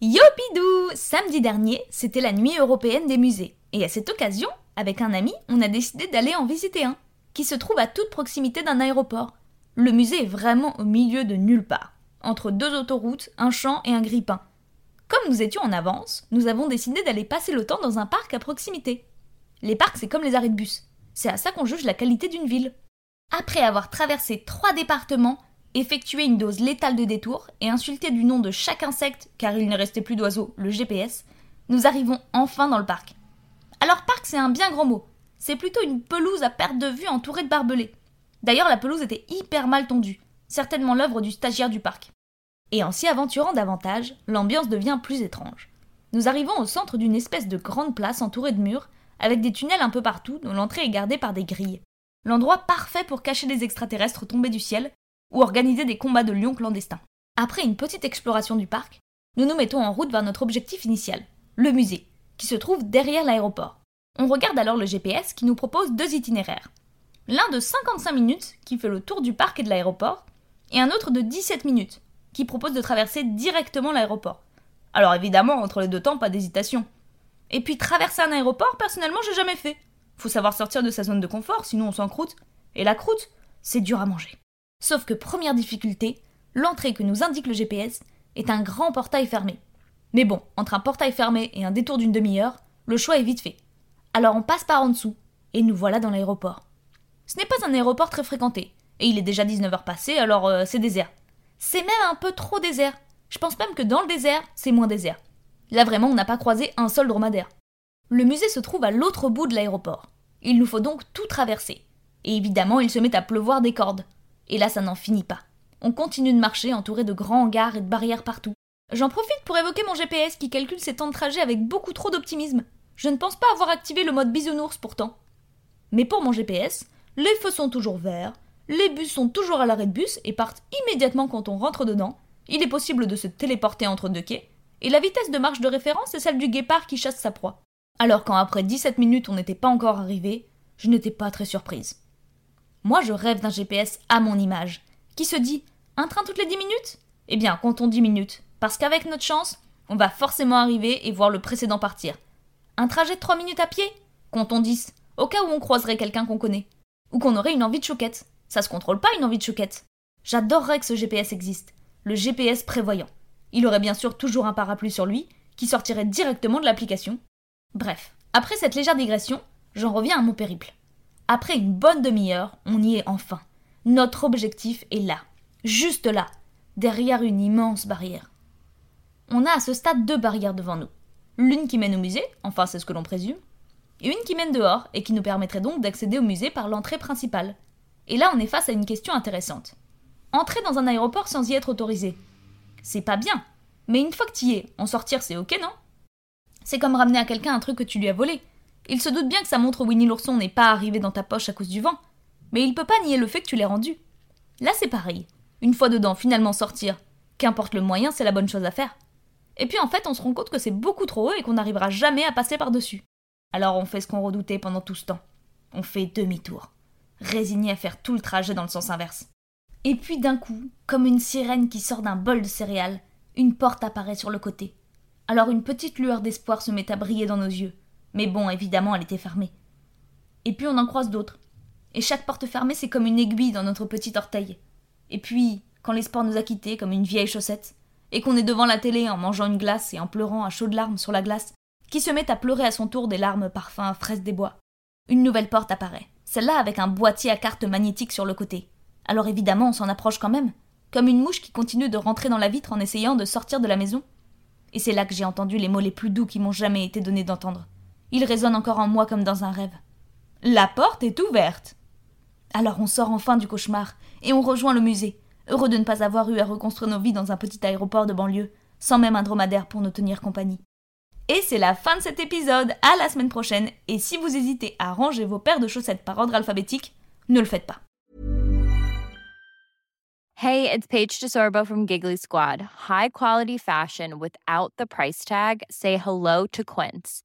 Yopidou Samedi dernier, c'était la nuit européenne des musées. Et à cette occasion, avec un ami, on a décidé d'aller en visiter un, qui se trouve à toute proximité d'un aéroport. Le musée est vraiment au milieu de nulle part, entre deux autoroutes, un champ et un grippin. Comme nous étions en avance, nous avons décidé d'aller passer le temps dans un parc à proximité. Les parcs, c'est comme les arrêts de bus. C'est à ça qu'on juge la qualité d'une ville. Après avoir traversé trois départements, effectué une dose létale de détour et insulté du nom de chaque insecte, car il ne restait plus d'oiseaux, le GPS, nous arrivons enfin dans le parc. Alors parc, c'est un bien grand mot. C'est plutôt une pelouse à perte de vue entourée de barbelés. D'ailleurs, la pelouse était hyper mal tondue, certainement l'œuvre du stagiaire du parc. Et en s'y aventurant davantage, l'ambiance devient plus étrange. Nous arrivons au centre d'une espèce de grande place entourée de murs, avec des tunnels un peu partout dont l'entrée est gardée par des grilles. L'endroit parfait pour cacher les extraterrestres tombés du ciel ou organiser des combats de lions clandestins. Après une petite exploration du parc, nous nous mettons en route vers notre objectif initial, le musée, qui se trouve derrière l'aéroport. On regarde alors le GPS qui nous propose deux itinéraires. L'un de 55 minutes, qui fait le tour du parc et de l'aéroport, et un autre de 17 minutes, qui propose de traverser directement l'aéroport. Alors évidemment, entre les deux temps, pas d'hésitation. Et puis traverser un aéroport, personnellement, j'ai jamais fait. Faut savoir sortir de sa zone de confort, sinon on s'encroute. Et la croûte, c'est dur à manger. Sauf que première difficulté, l'entrée que nous indique le GPS est un grand portail fermé. Mais bon, entre un portail fermé et un détour d'une demi-heure, le choix est vite fait. Alors on passe par en dessous, et nous voilà dans l'aéroport. Ce n'est pas un aéroport très fréquenté, et il est déjà 19h passé, alors euh, c'est désert. C'est même un peu trop désert. Je pense même que dans le désert, c'est moins désert. Là vraiment, on n'a pas croisé un seul dromadaire. Le musée se trouve à l'autre bout de l'aéroport. Il nous faut donc tout traverser. Et évidemment, il se met à pleuvoir des cordes. Et là, ça n'en finit pas. On continue de marcher entouré de grands hangars et de barrières partout. J'en profite pour évoquer mon GPS qui calcule ses temps de trajet avec beaucoup trop d'optimisme. Je ne pense pas avoir activé le mode bisounours pourtant. Mais pour mon GPS, les feux sont toujours verts, les bus sont toujours à l'arrêt de bus et partent immédiatement quand on rentre dedans, il est possible de se téléporter entre deux quais, et la vitesse de marche de référence est celle du guépard qui chasse sa proie. Alors quand après 17 minutes on n'était pas encore arrivé, je n'étais pas très surprise. Moi je rêve d'un GPS à mon image, qui se dit un train toutes les 10 minutes? Eh bien comptons 10 minutes, parce qu'avec notre chance, on va forcément arriver et voir le précédent partir. Un trajet de 3 minutes à pied? Comptons 10, au cas où on croiserait quelqu'un qu'on connaît. Ou qu'on aurait une envie de choquette. Ça se contrôle pas une envie de choquette. J'adorerais que ce GPS existe. Le GPS prévoyant. Il aurait bien sûr toujours un parapluie sur lui, qui sortirait directement de l'application. Bref, après cette légère digression, j'en reviens à mon périple. Après une bonne demi-heure, on y est enfin. Notre objectif est là, juste là, derrière une immense barrière. On a à ce stade deux barrières devant nous. L'une qui mène au musée, enfin c'est ce que l'on présume, et une qui mène dehors et qui nous permettrait donc d'accéder au musée par l'entrée principale. Et là on est face à une question intéressante. Entrer dans un aéroport sans y être autorisé. C'est pas bien, mais une fois que tu y es, en sortir c'est ok non? C'est comme ramener à quelqu'un un truc que tu lui as volé. Il se doute bien que sa montre Winnie l'ourson n'est pas arrivée dans ta poche à cause du vent, mais il peut pas nier le fait que tu l'aies rendue. Là, c'est pareil. Une fois dedans, finalement sortir, qu'importe le moyen, c'est la bonne chose à faire. Et puis en fait, on se rend compte que c'est beaucoup trop haut et qu'on n'arrivera jamais à passer par-dessus. Alors on fait ce qu'on redoutait pendant tout ce temps. On fait demi-tour, résigné à faire tout le trajet dans le sens inverse. Et puis d'un coup, comme une sirène qui sort d'un bol de céréales, une porte apparaît sur le côté. Alors une petite lueur d'espoir se met à briller dans nos yeux. Mais bon, évidemment, elle était fermée. Et puis on en croise d'autres. Et chaque porte fermée, c'est comme une aiguille dans notre petit orteil. Et puis, quand l'espoir nous a quittés comme une vieille chaussette, et qu'on est devant la télé en mangeant une glace et en pleurant à chaudes larmes sur la glace, qui se met à pleurer à son tour des larmes parfum fraises des bois. Une nouvelle porte apparaît, celle-là avec un boîtier à cartes magnétiques sur le côté. Alors évidemment, on s'en approche quand même, comme une mouche qui continue de rentrer dans la vitre en essayant de sortir de la maison. Et c'est là que j'ai entendu les mots les plus doux qui m'ont jamais été donnés d'entendre. Ils résonnent encore en moi comme dans un rêve. La porte est ouverte. Alors on sort enfin du cauchemar et on rejoint le musée, heureux de ne pas avoir eu à reconstruire nos vies dans un petit aéroport de banlieue, sans même un dromadaire pour nous tenir compagnie. Et c'est la fin de cet épisode, à la semaine prochaine, et si vous hésitez à ranger vos paires de chaussettes par ordre alphabétique, ne le faites pas. Hey, it's Paige DeSorbo from Giggly Squad. High quality fashion without the price tag. Say hello to Quince.